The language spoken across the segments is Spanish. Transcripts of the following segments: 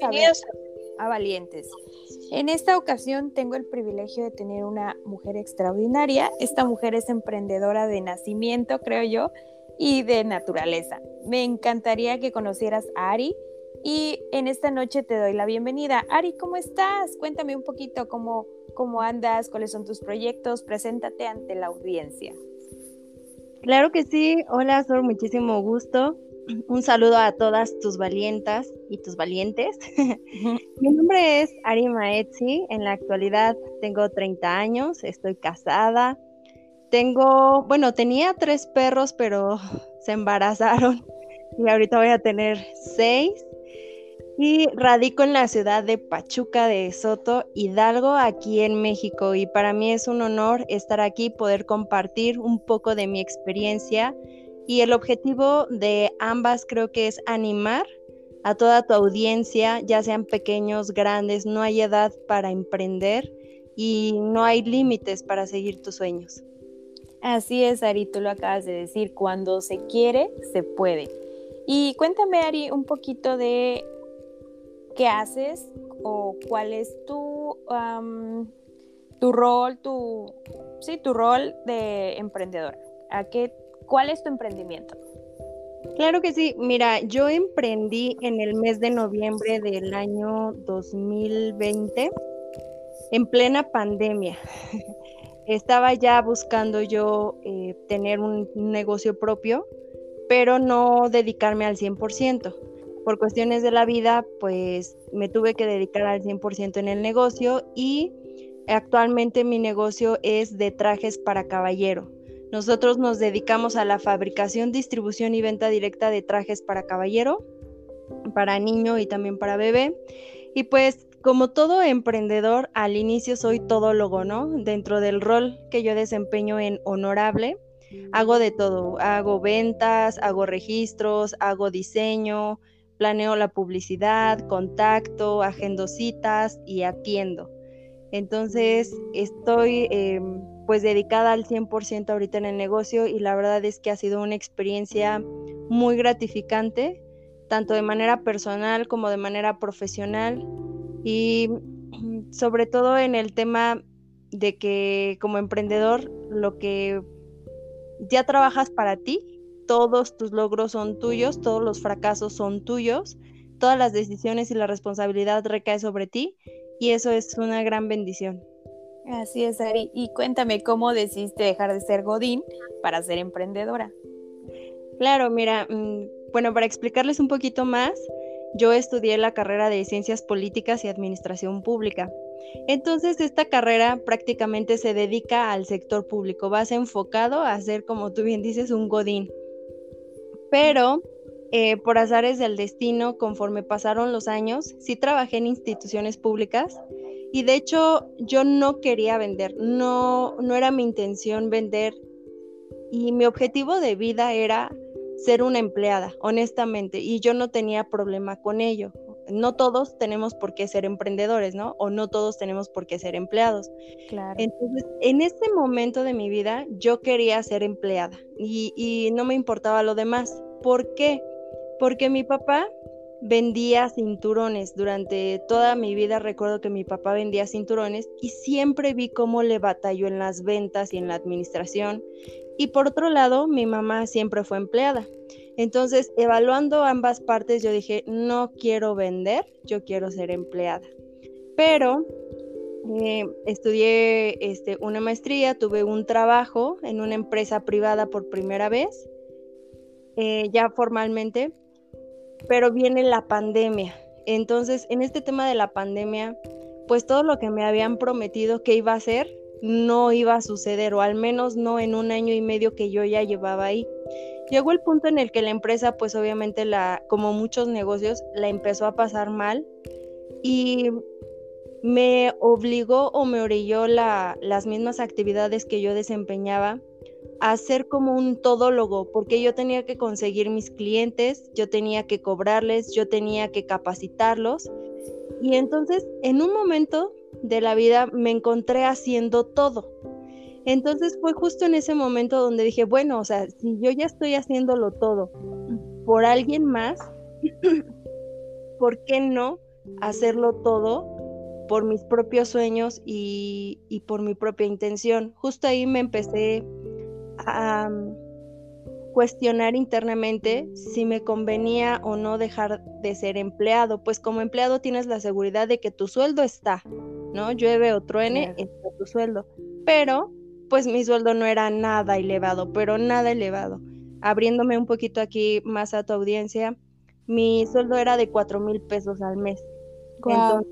Bienvenidos, a, Valientes. En esta ocasión tengo el privilegio de tener una mujer extraordinaria. Esta mujer es emprendedora de nacimiento, creo yo, y de naturaleza. Me encantaría que conocieras a Ari y en esta noche te doy la bienvenida. Ari, ¿cómo estás? Cuéntame un poquito cómo, cómo andas, cuáles son tus proyectos. Preséntate ante la audiencia. Claro que sí. Hola, Sor, muchísimo gusto. Un saludo a todas tus valientas y tus valientes. Mi nombre es Ari Maetzi. En la actualidad tengo 30 años, estoy casada. Tengo, bueno, tenía tres perros, pero se embarazaron y ahorita voy a tener seis. Y radico en la ciudad de Pachuca de Soto, Hidalgo, aquí en México. Y para mí es un honor estar aquí, poder compartir un poco de mi experiencia y el objetivo de ambas creo que es animar a toda tu audiencia, ya sean pequeños, grandes, no hay edad para emprender y no hay límites para seguir tus sueños. Así es, Ari, tú lo acabas de decir, cuando se quiere, se puede. Y cuéntame, Ari, un poquito de qué haces o cuál es tu, tu rol, tu, sí, tu rol de emprendedora. ¿A qué ¿Cuál es tu emprendimiento? Claro que sí. Mira, yo emprendí en el mes de noviembre del año 2020, en plena pandemia. Estaba ya buscando yo eh, tener un negocio propio, pero no dedicarme al 100%. Por cuestiones de la vida, pues me tuve que dedicar al 100% en el negocio y actualmente mi negocio es de trajes para caballero. Nosotros nos dedicamos a la fabricación, distribución y venta directa de trajes para caballero, para niño y también para bebé. Y pues como todo emprendedor, al inicio soy todólogo, ¿no? Dentro del rol que yo desempeño en honorable, hago de todo. Hago ventas, hago registros, hago diseño, planeo la publicidad, contacto, agendo citas y atiendo. Entonces estoy... Em, pues dedicada al 100% ahorita en el negocio y la verdad es que ha sido una experiencia muy gratificante, tanto de manera personal como de manera profesional y sobre todo en el tema de que como emprendedor lo que ya trabajas para ti, todos tus logros son tuyos, todos los fracasos son tuyos, todas las decisiones y la responsabilidad recae sobre ti y eso es una gran bendición. Así es, Ari. Y cuéntame cómo decidiste dejar de ser Godín para ser emprendedora. Claro, mira, mm, bueno, para explicarles un poquito más, yo estudié la carrera de Ciencias Políticas y Administración Pública. Entonces, esta carrera prácticamente se dedica al sector público, vas enfocado a ser, como tú bien dices, un Godín. Pero eh, por azares del destino, conforme pasaron los años, sí trabajé en instituciones públicas y de hecho, yo no quería vender, no, no era mi intención vender. Y mi objetivo de vida era ser una empleada, honestamente, y yo no tenía problema con ello. No todos tenemos por qué ser emprendedores, ¿no? O no todos tenemos por qué ser empleados. Claro. Entonces, en este momento de mi vida, yo quería ser empleada y, y no me importaba lo demás. ¿Por qué? Porque mi papá vendía cinturones. Durante toda mi vida recuerdo que mi papá vendía cinturones y siempre vi cómo le batalló en las ventas y en la administración. Y por otro lado, mi mamá siempre fue empleada. Entonces, evaluando ambas partes, yo dije, no quiero vender, yo quiero ser empleada. Pero eh, estudié este, una maestría, tuve un trabajo en una empresa privada por primera vez, eh, ya formalmente, pero viene la pandemia. Entonces, en este tema de la pandemia, pues todo lo que me habían prometido que iba a hacer no iba a suceder, o al menos no en un año y medio que yo ya llevaba ahí. Llegó el punto en el que la empresa, pues obviamente, la, como muchos negocios, la empezó a pasar mal y me obligó o me orilló las mismas actividades que yo desempeñaba a ser como un todólogo, porque yo tenía que conseguir mis clientes, yo tenía que cobrarles, yo tenía que capacitarlos. Y entonces, en un momento de la vida, me encontré haciendo todo. Entonces fue justo en ese momento donde dije, bueno, o sea, si yo ya estoy haciéndolo todo por alguien más, ¿por qué no hacerlo todo por mis propios sueños y, y por mi propia intención? Justo ahí me empecé a cuestionar internamente si me convenía o no dejar de ser empleado, pues como empleado tienes la seguridad de que tu sueldo está, ¿no? Llueve o truene, está tu sueldo, pero pues mi sueldo no era nada elevado, pero nada elevado. Abriéndome un poquito aquí más a tu audiencia, mi sueldo era de cuatro mil pesos al mes. Entonces,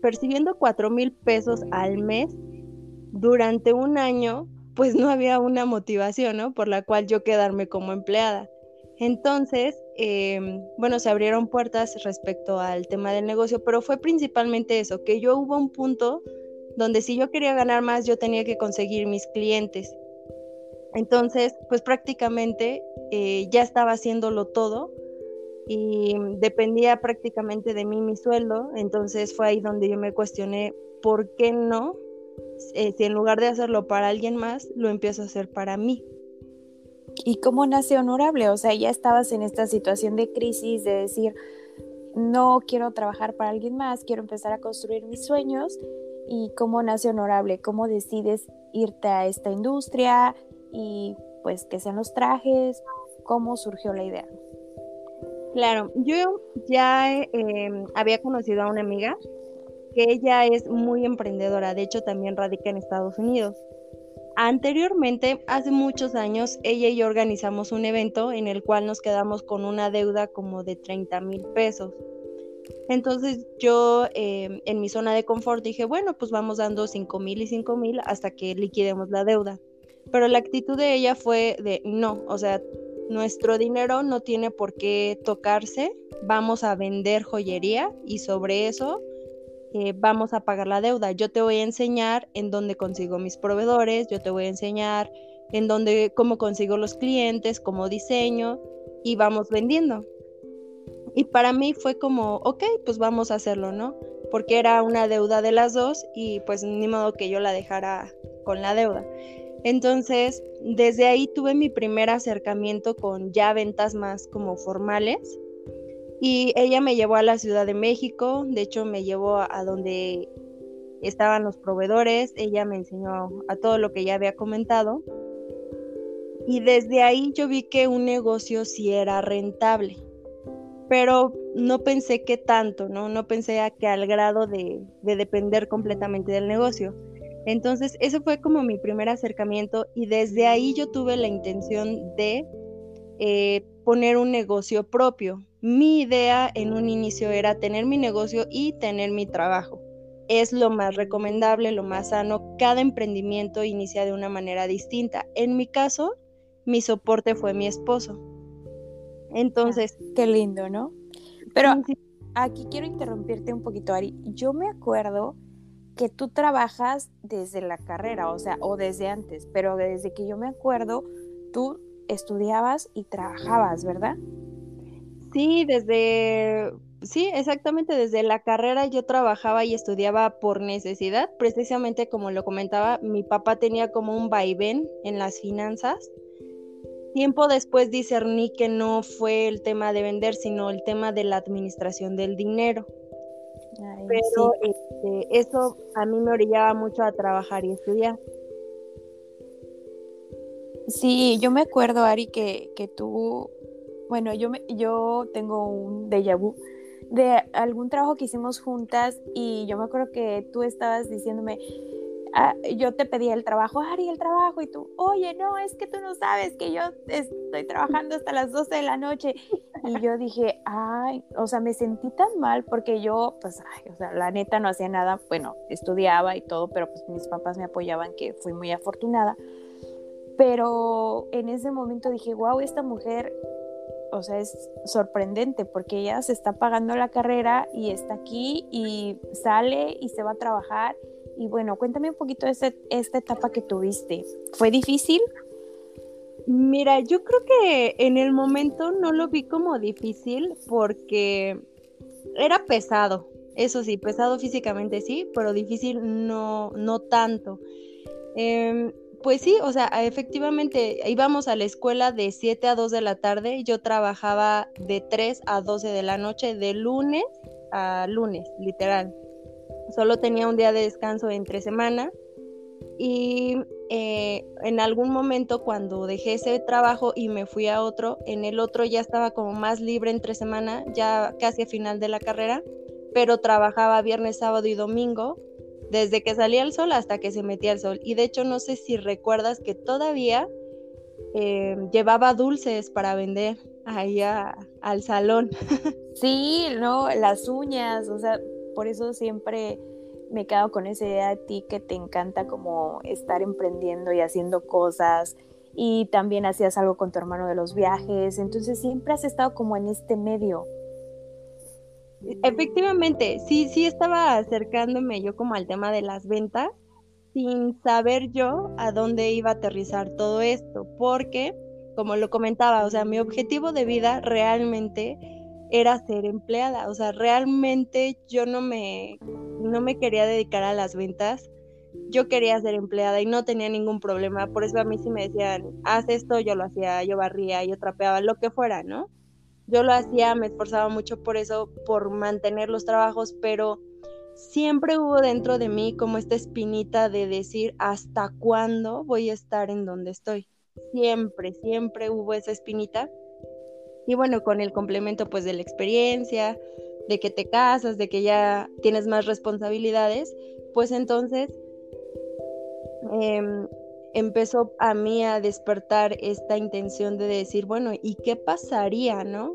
percibiendo cuatro mil pesos al mes durante un año, pues no había una motivación, ¿no? Por la cual yo quedarme como empleada. Entonces, em, bueno, se abrieron puertas respecto al tema del negocio, pero fue principalmente eso, que yo hubo un punto donde si yo quería ganar más, yo tenía que conseguir mis clientes. Entonces, pues prácticamente eh, ya estaba haciéndolo todo y dependía prácticamente de mí mi sueldo. Entonces fue ahí donde yo me cuestioné por qué no eh, si en lugar de hacerlo para alguien más, lo empiezo a hacer para mí. ¿Y cómo nace honorable? O sea, ya estabas en esta situación de crisis, de decir, no quiero trabajar para alguien más, quiero empezar a construir mis sueños. ¿Y cómo nace honorable? ¿Cómo decides irte a esta industria y pues que sean los trajes? ¿Cómo surgió la idea? Claro, yo ya em, había conocido a una amiga que ella es muy emprendedora, de hecho también radica en Estados Unidos. Anteriormente, hace muchos años, ella y yo organizamos un evento en el cual nos quedamos con una deuda como de 30 mil pesos. Entonces yo em, en mi zona de confort dije, bueno, pues vamos dando 5 mil y 5 mil hasta que liquidemos la deuda. Pero la actitud de ella fue de, no, o sea, nuestro dinero no tiene por qué tocarse, vamos a vender joyería y sobre eso eh, vamos a pagar la deuda. Yo te voy a enseñar en dónde consigo mis proveedores, yo te voy a enseñar en dónde, cómo consigo los clientes, cómo diseño y vamos vendiendo. Y para mí fue como, ok, pues vamos a hacerlo, ¿no? Porque era una deuda de las dos y pues ni modo que yo la dejara con la deuda. Entonces, desde ahí tuve mi primer acercamiento con ya ventas más como formales y ella me llevó a la Ciudad de México, de hecho me llevó a, donde estaban los proveedores, ella me enseñó a todo lo que ya había comentado. Y desde ahí yo vi que un negocio sí era rentable, pero no pensé que tanto, ¿no? No pensé que al grado de, depender completamente del negocio. Entonces, ese fue como mi primer acercamiento y desde ahí yo tuve la intención de eh, poner un negocio propio. Mi idea en un inicio era tener mi negocio y tener mi trabajo. Es lo más recomendable, lo más sano. Cada emprendimiento inicia de una manera distinta. En mi caso, mi soporte fue mi esposo. Entonces... qué lindo, ¿no? Pero aquí quiero interrumpirte un poquito, Ari. Yo me acuerdo que tú trabajas desde la carrera, o sea, o desde antes, pero desde que yo me acuerdo, tú estudiabas y trabajabas, ¿verdad? Sí, desde, sí, exactamente desde la carrera yo trabajaba y estudiaba por necesidad, precisamente como lo comentaba, mi papá tenía como un vaivén en las finanzas. Tiempo después discerní que no fue el tema de vender, sino el tema de la administración del dinero. Pero este, eso a mí me orillaba mucho a trabajar y estudiar. Sí, yo me acuerdo, Ari, que, que tú bueno, yo, me, yo tengo un déjà vu de algún trabajo que hicimos juntas y yo me acuerdo que tú estabas diciéndome, ah, yo te pedí el trabajo, Ari, el trabajo, y tú, oye, no, es que tú no sabes que yo estoy trabajando hasta las 12 de la noche. Y yo dije, ay, o sea, me sentí tan mal porque yo, pues, ay, o sea, la neta no hacía nada, bueno, estudiaba y todo, pero pues mis papás me apoyaban, que fui muy afortunada. Pero en ese momento dije, wow, esta mujer o sea, es sorprendente porque ella se está pagando la carrera y está aquí y sale y se va a trabajar. Y bueno, cuéntame un poquito de esta etapa que tuviste. ¿Fue difícil? Mira, yo creo que en el momento no lo vi como difícil porque era pesado, eso sí, pesado físicamente sí, pero difícil no, no tanto. Em, pues sí, o sea, efectivamente íbamos a la escuela de 7 a 2 de la tarde, yo trabajaba de 3 a 12 de la noche, de lunes a lunes, literal. Solo tenía un día de descanso entre semana y eh, en algún momento cuando dejé ese trabajo y me fui a otro, en el otro ya estaba como más libre entre semana, ya casi a final de la carrera, pero trabajaba viernes, sábado y domingo, desde que salía el sol hasta que se metía el sol. Y de hecho no sé si recuerdas que todavía eh, llevaba dulces para vender ahí al salón. Sí, no, las uñas, o sea, por eso siempre me quedo con esa idea de ti que te encanta como estar emprendiendo y haciendo cosas y también hacías algo con tu hermano de los viajes, entonces siempre has estado como en este medio. Efectivamente, sí, sí estaba acercándome yo como al tema de las ventas sin saber yo a dónde iba a aterrizar todo esto, porque, como lo comentaba, o sea, mi objetivo de vida realmente era ser empleada, o sea, realmente yo no me, no me quería dedicar a las ventas, yo quería ser empleada y no tenía ningún problema, por eso a mí sí me decían, haz esto, yo lo hacía, yo barría, yo trapeaba, lo que fuera, ¿no? Yo lo hacía, me esforzaba mucho por eso, por mantener los trabajos, pero siempre hubo dentro de mí como esta espinita de decir hasta cuándo voy a estar en donde estoy. Siempre, siempre hubo esa espinita y bueno, con el complemento pues de la experiencia, de que te casas, de que ya tienes más responsabilidades, pues entonces em, empezó a mí a despertar esta intención de decir, bueno, ¿y qué pasaría, no?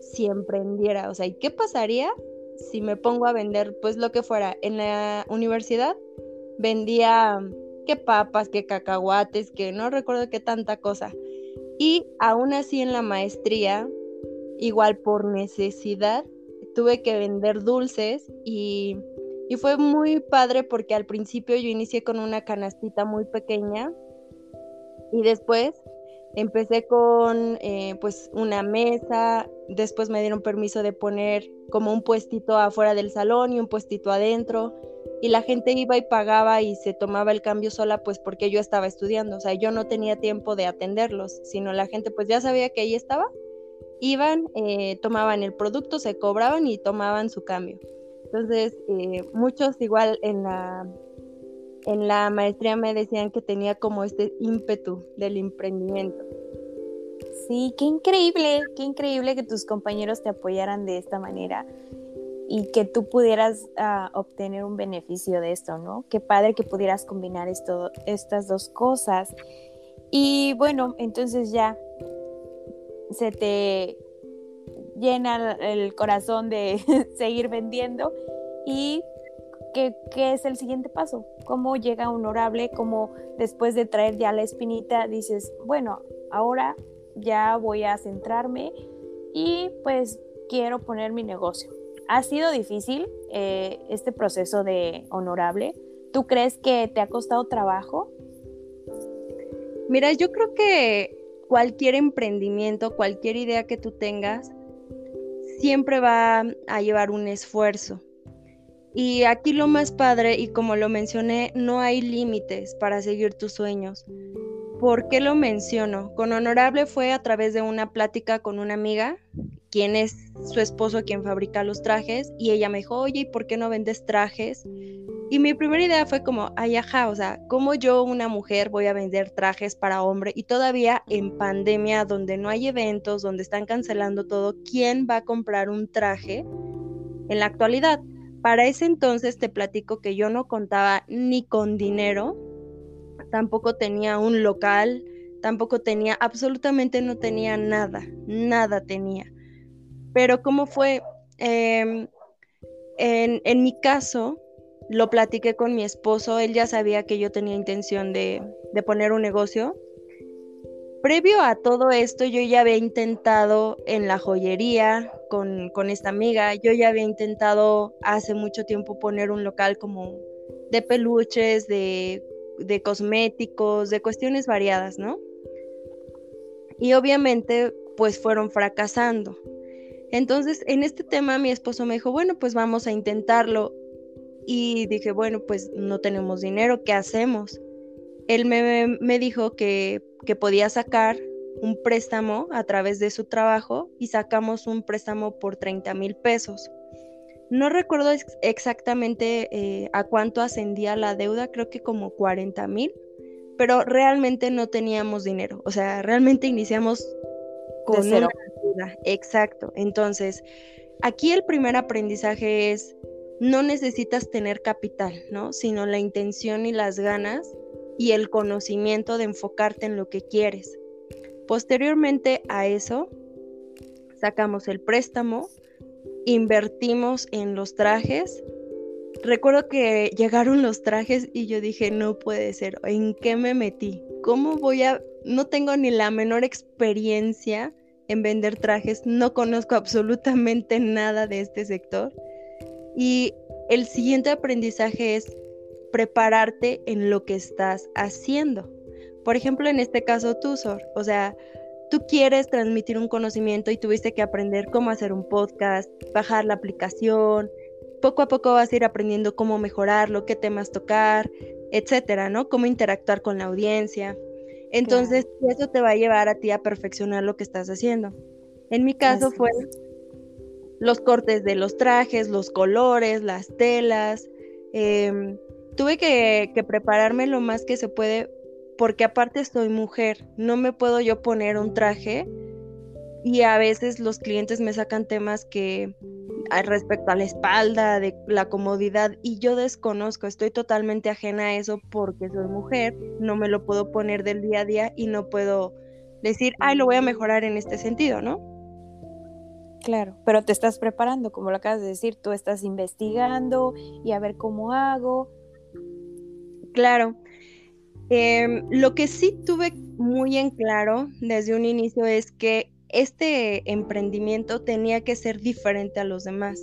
Si emprendiera, o sea, ¿y qué pasaría si me pongo a vender pues lo que fuera? En la universidad vendía qué papas, qué cacahuates, que no recuerdo qué tanta cosa. Y aún así en la maestría, igual por necesidad, tuve que vender dulces y, fue muy padre porque al principio yo inicié con una canastita muy pequeña y después empecé con eh, pues una mesa, después me dieron permiso de poner como un puestito afuera del salón y un puestito adentro y la gente iba y pagaba y se tomaba el cambio sola pues porque yo estaba estudiando, o sea, yo no tenía tiempo de atenderlos, sino la gente pues ya sabía que ahí estaba, iban, eh, tomaban el producto, se cobraban y tomaban su cambio. Entonces, eh, muchos igual en la, en la maestría me decían que tenía como este ímpetu del emprendimiento. Sí, qué increíble, qué increíble que tus compañeros te apoyaran de esta manera y que tú pudieras ah, obtener un beneficio de esto, ¿no? Qué padre que pudieras combinar esto, estas dos cosas. Y bueno, entonces ya se te llena el corazón de seguir vendiendo y ¿qué, ¿qué, es el siguiente paso? ¿Cómo llega honorable? ¿Cómo después de traer ya la espinita dices, bueno, ahora ya voy a centrarme y pues quiero poner mi negocio? ¿Ha sido difícil eh, este proceso de honorable? ¿Tú crees que te ha costado trabajo? Mira, yo creo que cualquier emprendimiento, cualquier idea que tú tengas, siempre va a llevar un esfuerzo. Y aquí lo más padre, y como lo mencioné, no hay límites para seguir tus sueños. ¿Por qué lo menciono? Con Honorable fue a través de una plática con una amiga quién es su esposo quien fabrica los trajes y ella me dijo, oye, ¿y por qué no vendes trajes? Y mi primera idea fue como, ay, ajá, o sea, ¿cómo yo, una mujer, voy a vender trajes para hombre? Y todavía en pandemia, donde no hay eventos, donde están cancelando todo, ¿quién va a comprar un traje en la actualidad? Para ese entonces te platico que yo no contaba ni con dinero, tampoco tenía un local, tampoco tenía, absolutamente no tenía nada, nada tenía. Pero ¿cómo fue? Em, en, mi caso, lo platiqué con mi esposo, él ya sabía que yo tenía intención de, poner un negocio, previo a todo esto, yo ya había intentado en la joyería con, con, esta amiga, yo ya había intentado hace mucho tiempo poner un local como de peluches, de, de cosméticos, de cuestiones variadas, ¿no? Y obviamente, pues fueron fracasando. Entonces, en este tema mi esposo me dijo, bueno, pues vamos a intentarlo. Y dije, bueno, pues no tenemos dinero, ¿qué hacemos? Él me, me dijo que que podía sacar un préstamo a través de su trabajo y sacamos un préstamo por 30 mil pesos. No recuerdo exactamente eh, a cuánto ascendía la deuda, creo que como 40 mil, pero realmente no teníamos dinero, o sea, realmente iniciamos con cero. deuda. Exacto. Entonces, aquí el primer aprendizaje es, no necesitas tener capital, ¿no? Sino la intención y las ganas y el conocimiento de enfocarte en lo que quieres. Posteriormente a eso, sacamos el préstamo, invertimos en los trajes. Recuerdo que llegaron los trajes y yo dije, no puede ser, ¿en qué me metí? ¿Cómo voy a...? No tengo ni la menor experiencia en vender trajes, no conozco absolutamente nada de este sector. Y el siguiente aprendizaje es prepararte en lo que estás haciendo. Por ejemplo, en este caso tú, Sor, o sea, tú quieres transmitir un conocimiento y tuviste que aprender cómo hacer un podcast, bajar la aplicación, poco a poco vas a ir aprendiendo cómo mejorarlo, qué temas tocar, etcétera, ¿no? Cómo interactuar con la audiencia. Entonces, eso te va a llevar a ti a perfeccionar lo que estás haciendo. En mi caso fue los cortes de los trajes, los colores, las telas, eh, tuve que, prepararme lo más que se puede porque aparte soy mujer, no me puedo yo poner un traje y a veces los clientes me sacan temas que respecto a la espalda, de la comodidad y yo desconozco, estoy totalmente ajena a eso porque soy mujer, no me lo puedo poner del día a día y no puedo decir, ay, lo voy a mejorar en este sentido, ¿no? Claro, pero te estás preparando, como lo acabas de decir, tú estás investigando y a ver cómo hago, Claro. Em, lo que sí tuve muy en claro desde un inicio es que este emprendimiento tenía que ser diferente a los demás.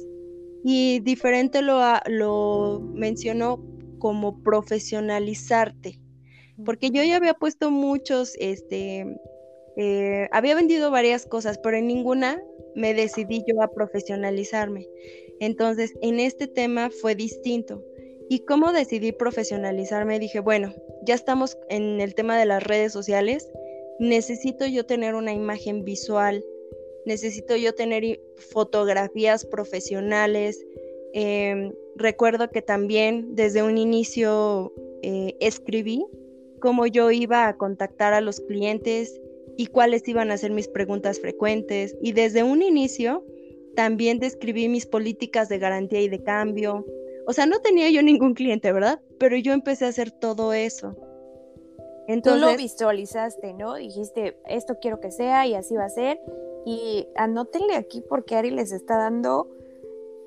Y diferente lo, lo mencionó como profesionalizarte. Porque yo ya había puesto muchos, este, eh, había vendido varias cosas, pero en ninguna me decidí yo a profesionalizarme. Entonces, en este tema fue distinto. ¿Y cómo decidí profesionalizarme? Dije, bueno, ya estamos en el tema de las redes sociales, necesito yo tener una imagen visual, necesito yo tener fotografías profesionales. Em, recuerdo que también desde un inicio eh, escribí cómo yo iba a contactar a los clientes y cuáles iban a ser mis preguntas frecuentes. Y desde un inicio también describí mis políticas de garantía y de cambio, o sea, no tenía yo ningún cliente, ¿verdad? Pero yo empecé a hacer todo eso. Entonces, Tú lo visualizaste, ¿no? Dijiste, esto quiero que sea y así va a ser. Y anótenle aquí porque Ari les está dando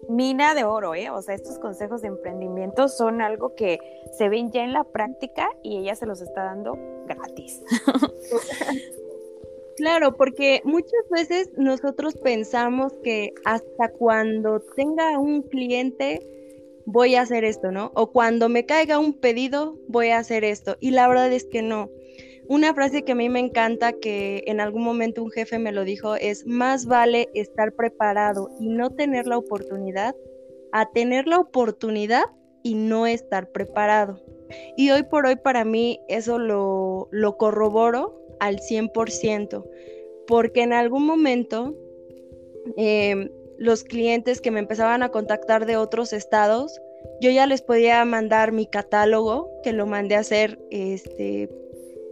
mina de oro, ¿eh? O sea, estos consejos de emprendimiento son algo que se ven ya en la práctica y ella se los está dando gratis. Claro, porque muchas veces nosotros pensamos que hasta cuando tenga un cliente voy a hacer esto, ¿no? O cuando me caiga un pedido, voy a hacer esto. Y la verdad es que no. Una frase que a mí me encanta, que en algún momento un jefe me lo dijo, es más vale estar preparado y no tener la oportunidad a tener la oportunidad y no estar preparado. Y hoy por hoy para mí eso lo, lo corroboro al 100%, porque en algún momento eh, los clientes que me empezaban a contactar de otros estados, yo ya les podía mandar mi catálogo, que lo mandé a hacer este,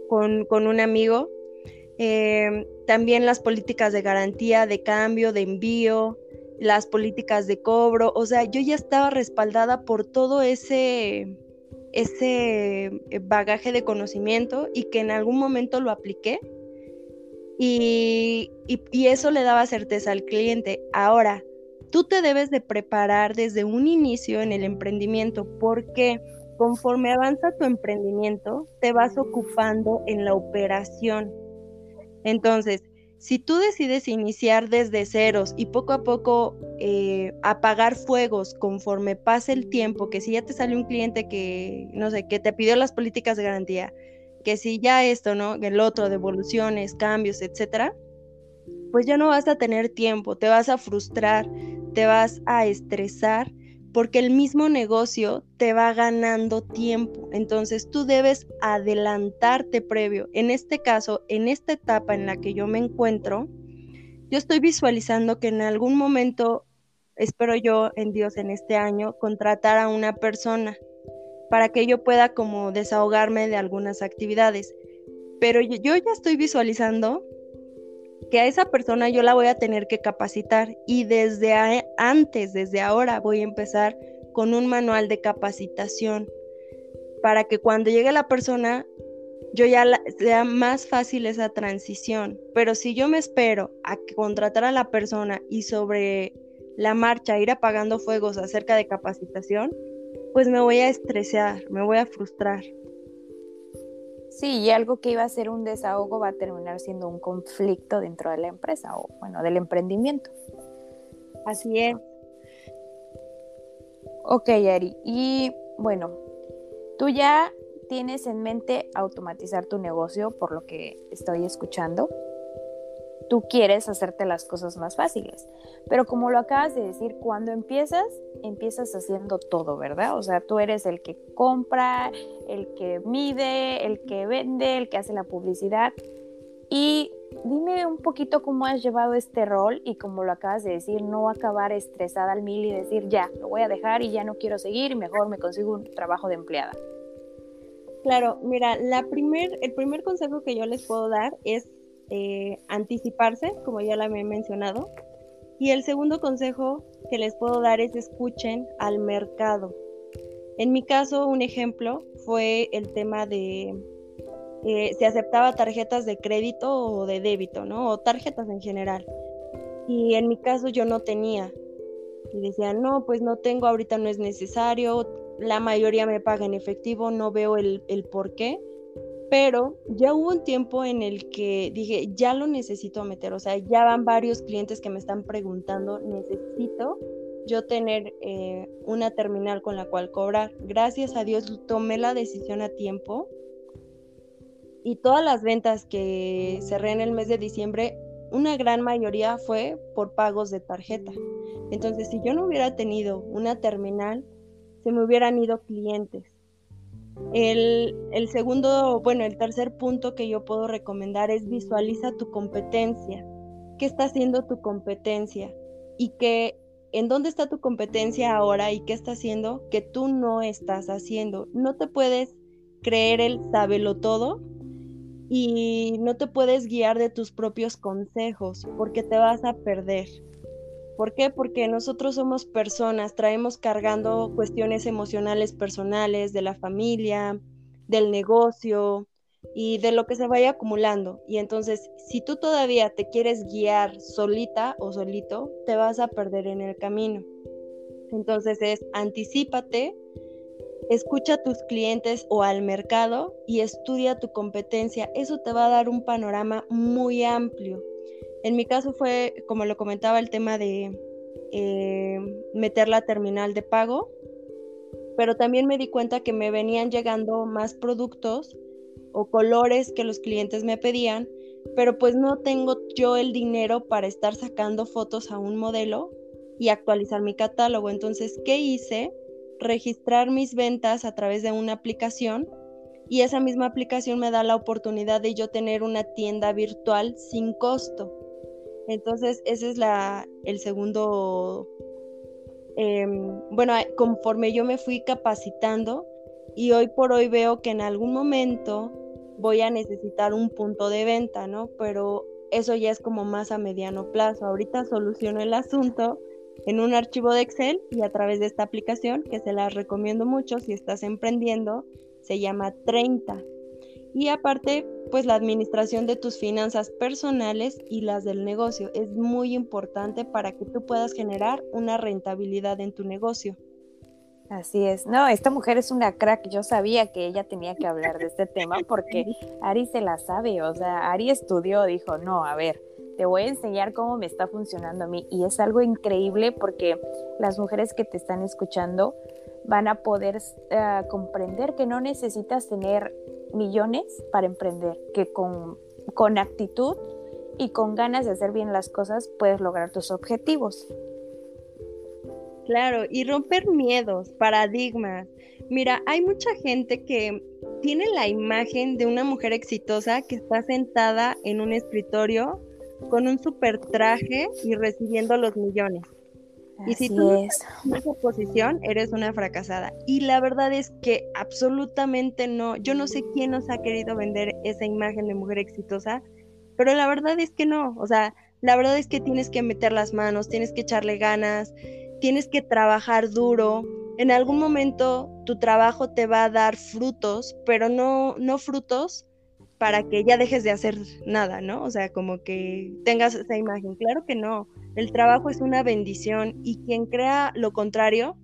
con, un amigo. Em, también las políticas de garantía, de cambio, de envío, las políticas de cobro. O sea, yo ya estaba respaldada por todo ese, ese bagaje de conocimiento y que en algún momento lo apliqué y, eso le daba certeza al cliente. Ahora, tú te debes de preparar desde un inicio en el emprendimiento porque conforme avanza tu emprendimiento, te vas ocupando en la operación. Entonces, si tú decides iniciar desde ceros y poco a poco eh, apagar fuegos conforme pase el tiempo, que si ya te sale un cliente que, no sé, que te pidió las políticas de garantía, que si ya esto, ¿no? El otro, devoluciones, cambios, etcétera, pues ya no vas a tener tiempo, te vas a frustrar, te vas a estresar porque el mismo negocio te va ganando tiempo. Entonces tú debes adelantarte previo. En este caso, en esta etapa en la que yo me encuentro, yo estoy visualizando que en algún momento, espero yo en Dios en este año, contratar a una persona para que yo pueda como desahogarme de algunas actividades. Pero yo, ya estoy visualizando que a esa persona yo la voy a tener que capacitar y desde antes, desde ahora voy a empezar con un manual de capacitación para que cuando llegue la persona yo ya sea más fácil esa transición. Pero si yo me espero a contratar a la persona y sobre la marcha ir apagando fuegos acerca de capacitación, pues me voy a estresar, me voy a frustrar. Sí, y algo que iba a ser un desahogo va a terminar siendo un conflicto dentro de la empresa o, bueno, del emprendimiento. Así es. Ok, Ari. Y bueno, tú ya tienes en mente automatizar tu negocio, por lo que estoy escuchando tú quieres hacerte las cosas más fáciles. Pero como lo acabas de decir, cuando empiezas, empiezas haciendo todo, ¿verdad? O sea, tú eres el que compra, el que mide, el que vende, el que hace la publicidad. Y dime un poquito cómo has llevado este rol y como lo acabas de decir, no acabar estresada al mil y decir, ya, lo voy a dejar y ya no quiero seguir mejor me consigo un trabajo de empleada. Claro, mira, la primer, el primer consejo que yo les puedo dar es eh, anticiparse, como ya la he mencionado. Y el segundo consejo que les puedo dar es escuchen al mercado. En mi caso, un ejemplo fue el tema de eh, aceptaba tarjetas de crédito o de débito, ¿no? O tarjetas en general. Y en mi caso yo no tenía. Y decían, no, pues no tengo, ahorita no es necesario, la mayoría me paga en efectivo, no veo el por qué pero ya hubo un tiempo en el que dije, ya lo necesito meter, o sea, ya van varios clientes que me están preguntando, necesito yo tener eh, una terminal con la cual cobrar. Gracias a Dios tomé la decisión a tiempo y todas las ventas que cerré en el mes de diciembre, una gran mayoría fue por pagos de tarjeta. Entonces, si yo no hubiera tenido una terminal, se me hubieran ido clientes. El, segundo, bueno, el tercer punto que yo puedo recomendar es visualiza tu competencia. ¿Qué está haciendo tu competencia? Y que en dónde está tu competencia ahora y qué está haciendo que tú no estás haciendo. No te puedes creer el sábelo todo y no te puedes guiar de tus propios consejos porque te vas a perder. ¿Por qué? Porque nosotros somos personas, traemos cargando cuestiones emocionales personales de la familia, del negocio y de lo que se vaya acumulando. Y entonces, si tú todavía te quieres guiar solita o solito, te vas a perder en el camino. Entonces es anticipate, escucha a tus clientes o al mercado y estudia tu competencia. Eso te va a dar un panorama muy amplio en mi caso fue, como lo comentaba, el tema de eh, meter la terminal de pago, pero también me di cuenta que me venían llegando más productos o colores que los clientes me pedían, pero pues no tengo yo el dinero para estar sacando fotos a un modelo y actualizar mi catálogo. Entonces, ¿qué hice? Registrar mis ventas a través de una aplicación y esa misma aplicación me da la oportunidad de yo tener una tienda virtual sin costo. Entonces, ese es la, el segundo, em, bueno, conforme yo me fui capacitando y hoy por hoy veo que en algún momento voy a necesitar un punto de venta, ¿no? Pero eso ya es como más a mediano plazo. Ahorita soluciono el asunto en un archivo de Excel y a través de esta aplicación, que se la recomiendo mucho si estás emprendiendo, se llama 30. Y aparte, pues la administración de tus finanzas personales y las del negocio es muy importante para que tú puedas generar una rentabilidad en tu negocio. Así es. No, esta mujer es una crack. Yo sabía que ella tenía que hablar de este tema porque Ari se la sabe. O sea, Ari estudió, dijo, no, a ver, te voy a enseñar cómo me está funcionando a mí. Y es algo increíble porque las mujeres que te están escuchando van a poder eh, comprender que no necesitas tener millones para emprender, que con, con actitud y con ganas de hacer bien las cosas puedes lograr tus objetivos. Claro, y romper miedos, paradigmas. Mira, hay mucha gente que tiene la imagen de una mujer exitosa que está sentada en un escritorio con un super traje y recibiendo los millones. Y si tú es. en esa posición, eres una fracasada. Y la verdad es que absolutamente no. Yo no sé quién nos ha querido vender esa imagen de mujer exitosa, pero la verdad es que no. O sea, la verdad es que tienes que meter las manos, tienes que echarle ganas, tienes que trabajar duro. En algún momento tu trabajo te va a dar frutos, pero no, no frutos para que ya dejes de hacer nada, ¿no? O sea, como que tengas esa imagen. Claro que no. El trabajo es una bendición y quien crea lo contrario,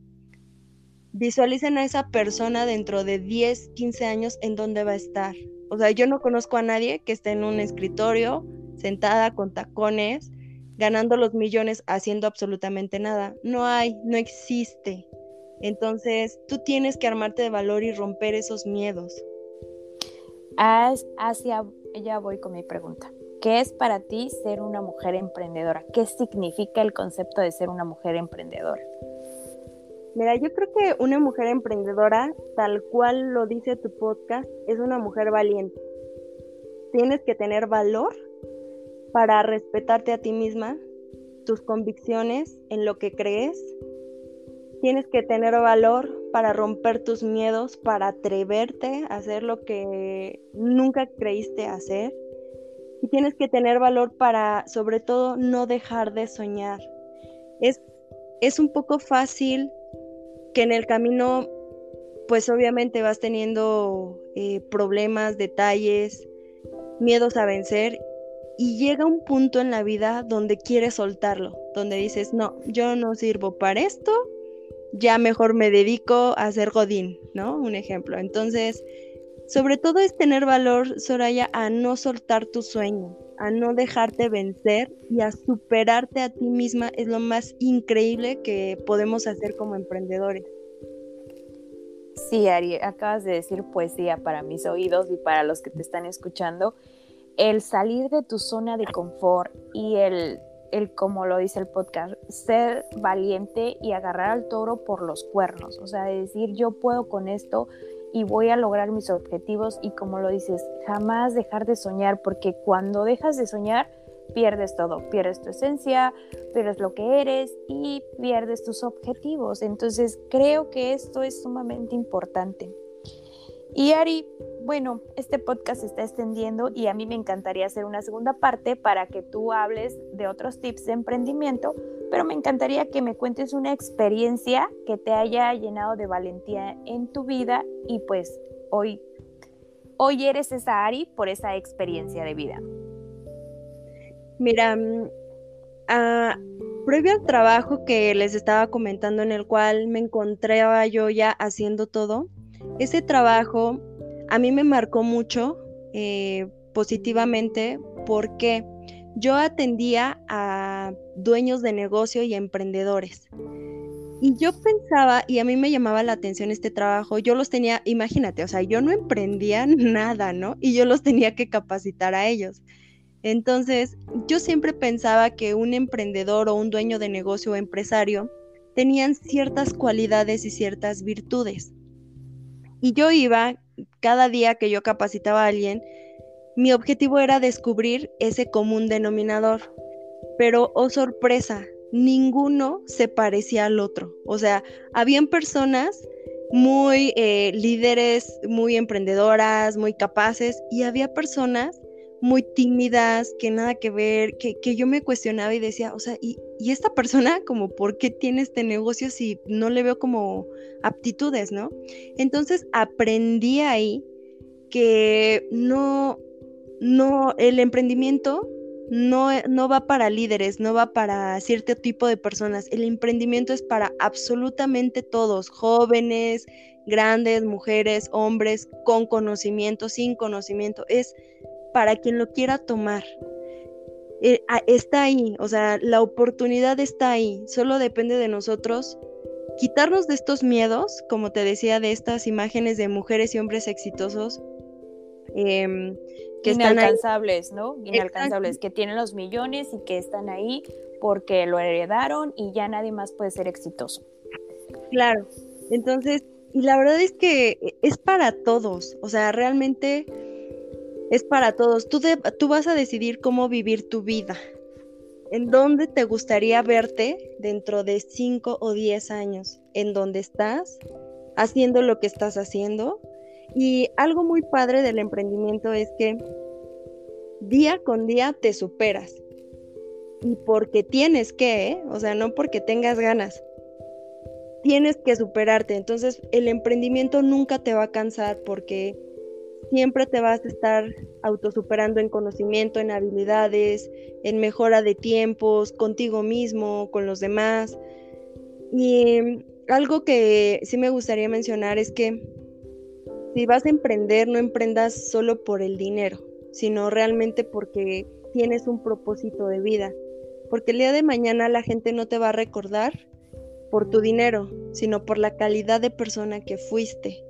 visualicen a esa persona dentro de 10, 15 años en dónde va a estar. O sea, yo no conozco a nadie que esté en un escritorio sentada con tacones ganando los millones haciendo absolutamente nada. No hay, no existe. Entonces, tú tienes que armarte de valor y romper esos miedos. Hacia ya voy con mi pregunta. ¿Qué es para ti ser una mujer emprendedora? ¿Qué significa el concepto de ser una mujer emprendedora? Mira, yo creo que una mujer emprendedora, tal cual lo dice tu podcast, es una mujer valiente. Tienes que tener valor para respetarte a ti misma, tus convicciones en lo que crees. Tienes que tener valor para romper tus miedos, para atreverte a hacer lo que nunca creíste hacer. Y tienes que tener valor para, sobre todo, no dejar de soñar. Es, es un poco fácil que en el camino, pues obviamente vas teniendo eh, problemas, detalles, miedos a vencer y llega un punto en la vida donde quieres soltarlo, donde dices, no, yo no sirvo para esto, ya mejor me dedico a ser godín, ¿no? Un ejemplo. Entonces, sobre todo es tener valor, Soraya, a no soltar tu sueño, a no dejarte vencer y a superarte a ti misma es lo más increíble que podemos hacer como emprendedores. Sí, Ari, acabas de decir poesía para mis oídos y para los que te están escuchando el salir de tu zona de confort y el, el, como lo dice el podcast, ser valiente y agarrar al toro por los cuernos, o sea, decir yo puedo con esto y voy a lograr mis objetivos y como lo dices, jamás dejar de soñar, porque cuando dejas de soñar, pierdes todo, pierdes tu esencia, pierdes lo que eres y pierdes tus objetivos. Entonces creo que esto es sumamente importante. Y Ari, bueno, este podcast se está extendiendo y a mí me encantaría hacer una segunda parte para que tú hables de otros tips de emprendimiento, pero me encantaría que me cuentes una experiencia que te haya llenado de valentía en tu vida y pues hoy, hoy eres esa Ari por esa experiencia de vida. Mira, ah, previo al trabajo que les estaba comentando en el cual me encontraba yo ya haciendo todo, ese trabajo a mí me marcó mucho eh, positivamente porque yo atendía a dueños de negocio y emprendedores. Y yo pensaba, y a mí me llamaba la atención este trabajo, yo los tenía, imagínate, o sea, yo no emprendía nada, ¿no? Y yo los tenía que capacitar a ellos. Entonces, yo siempre pensaba que un emprendedor o un dueño de negocio o empresario tenían ciertas cualidades y ciertas virtudes. Y yo iba, cada día que yo capacitaba a alguien, mi objetivo era descubrir ese común denominador. Pero, oh sorpresa, ninguno se parecía al otro. O sea, habían personas muy eh, líderes, muy emprendedoras, muy capaces, y había personas muy tímidas, que nada que ver, que, yo me cuestionaba y decía, o sea, ¿y, ¿y, esta persona como por qué tiene este negocio si no le veo como aptitudes, ¿no? Entonces aprendí ahí que no, no, el emprendimiento no, no va para líderes, no va para cierto tipo de personas. El emprendimiento es para absolutamente todos, jóvenes, grandes, mujeres, hombres, con conocimiento, sin conocimiento. Es para quien lo quiera tomar. Eh, está ahí, o sea, la oportunidad está ahí. Solo depende de nosotros quitarnos de estos miedos, como te decía, de estas imágenes de mujeres y hombres exitosos. Em, que inalcanzables, están ¿no? Inalcanzables, que tienen los millones y que están ahí porque lo heredaron y ya nadie más puede ser exitoso. Claro, entonces, y la verdad es que es para todos, o sea, realmente es para todos. Tú, tú vas a decidir cómo vivir tu vida, ¿En dónde te gustaría verte dentro de 5 o 10 años? ¿En dónde estás? ¿Haciendo lo que estás haciendo? Y algo muy padre del emprendimiento es que día con día te superas. Y porque tienes que, ¿eh? o sea, no porque tengas ganas. Tienes que superarte. Entonces el emprendimiento nunca te va a cansar porque siempre te vas a estar autosuperando en conocimiento, en habilidades, en mejora de tiempos, contigo mismo, con los demás. Y algo que sí me gustaría mencionar es que si vas a emprender, no emprendas solo por el dinero, sino realmente porque tienes un propósito de vida. Porque el día de mañana la gente no te va a recordar por tu dinero, sino por la calidad de persona que fuiste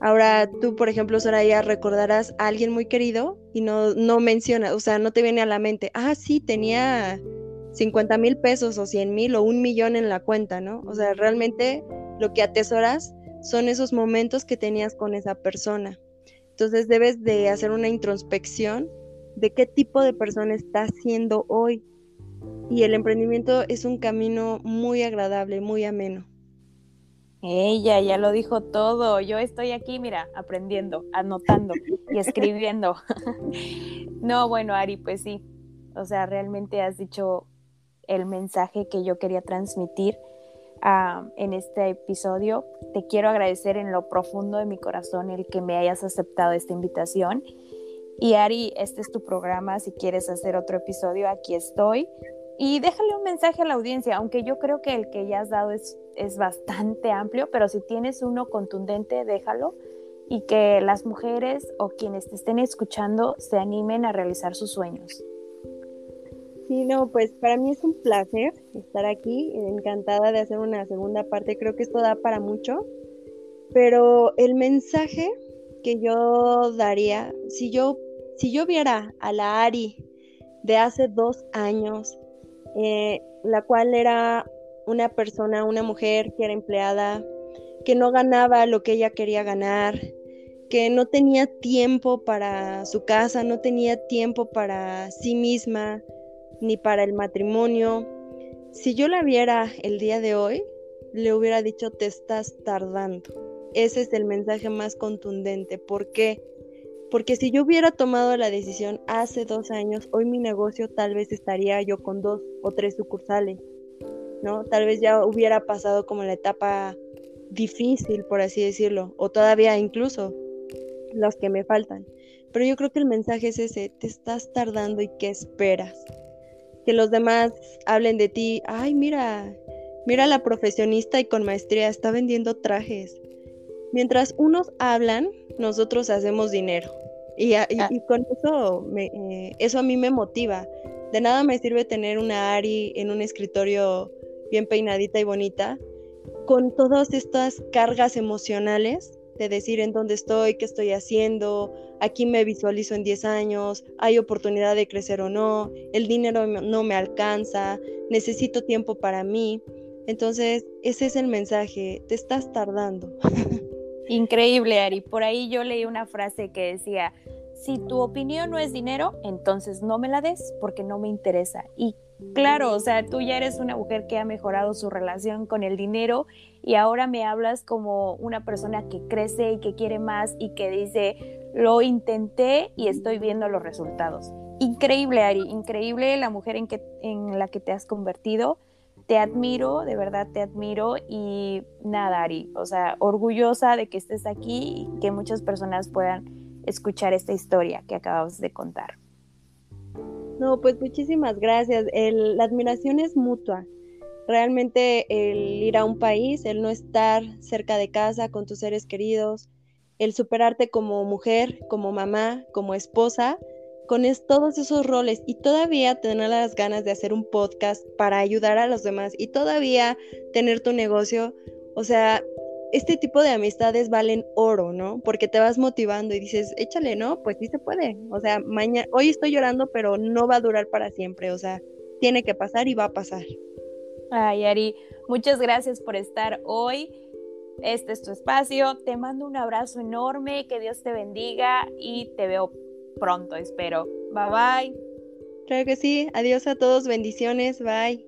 Ahora tú, por ejemplo, Soraya, recordarás a alguien muy querido y no, no mencionas, o sea, no te viene a la mente, ah, sí, tenía 50 mil pesos o 100 mil o un millón en la cuenta, ¿no? O sea, realmente lo que atesoras son esos momentos que tenías con esa persona. Entonces debes de hacer una introspección de qué tipo de persona estás siendo hoy. Y el emprendimiento es un camino muy agradable, muy ameno. Ella ya lo dijo todo. Yo estoy aquí, mira, aprendiendo, anotando y escribiendo. no, bueno, Ari, pues sí. O sea, realmente has dicho el mensaje que yo quería transmitir ah, en este episodio. Te quiero agradecer en lo profundo de mi corazón el que me hayas aceptado esta invitación. Y Ari, este es tu programa. Si quieres hacer otro episodio, aquí estoy. Y déjale un mensaje a la audiencia, aunque yo creo que el que ya has dado es, es bastante amplio, pero si tienes uno contundente, déjalo y que las mujeres o quienes te estén escuchando se animen a realizar sus sueños. Sí, no, pues para mí es un placer estar aquí, encantada de hacer una segunda parte, creo que esto da para mucho, pero el mensaje que yo daría, si yo, si yo viera a la Ari de hace dos años, eh, la cual era una persona, una mujer que era empleada, que no ganaba lo que ella quería ganar, que no tenía tiempo para su casa, no tenía tiempo para sí misma, ni para el matrimonio. Si yo la viera el día de hoy, le hubiera dicho, te estás tardando. Ese es el mensaje más contundente. ¿Por qué? Porque si yo hubiera tomado la decisión hace dos años, hoy mi negocio tal vez estaría yo con dos o tres sucursales, ¿no? Tal vez ya hubiera pasado como la etapa difícil, por así decirlo, o todavía incluso los que me faltan. Pero yo creo que el mensaje es ese, te estás tardando y qué esperas. Que los demás hablen de ti, ay, mira, mira la profesionista y con maestría está vendiendo trajes. Mientras unos hablan, nosotros hacemos dinero. Y, ah. con eso, eh, eso a mí me motiva. De nada me sirve tener una Ari en un escritorio bien peinadita y bonita, con todas estas cargas emocionales de decir en dónde estoy, qué estoy haciendo, aquí me visualizo en 10 años, hay oportunidad de crecer o no, el dinero no me alcanza, necesito tiempo para mí. Entonces, ese es el mensaje, te estás tardando. Increíble, Ari. Por ahí yo leí una frase que decía, si tu opinión no es dinero, entonces no me la des porque no me interesa. Y claro, o sea, tú ya eres una mujer que ha mejorado su relación con el dinero y ahora me hablas como una persona que crece y que quiere más y que dice, lo intenté y estoy viendo los resultados. Increíble, Ari, increíble la mujer en, que, en la que te has convertido te admiro, de verdad te admiro y nada, Ari, o sea, orgullosa de que estés aquí y que muchas personas puedan escuchar esta historia que acabamos de contar. No, pues muchísimas gracias. la admiración es mutua. Realmente el ir a un país, el no estar cerca de casa con tus seres queridos, el superarte como mujer, como mamá, como esposa, con todos esos roles y todavía tener las ganas de hacer un podcast para ayudar a los demás y todavía tener tu negocio, o sea, este tipo de amistades valen oro, ¿no? Porque te vas motivando y dices, échale, ¿no? Pues sí se puede. O sea, mañana, hoy estoy llorando, pero no va a durar para siempre. O sea, tiene que pasar y va a pasar. Ay, Ari, muchas gracias por estar hoy. Este es tu espacio. Te mando un abrazo enorme, que Dios te bendiga y te veo pronto, espero. Bye bye. Claro que sí. Adiós a todos. Bendiciones. Bye.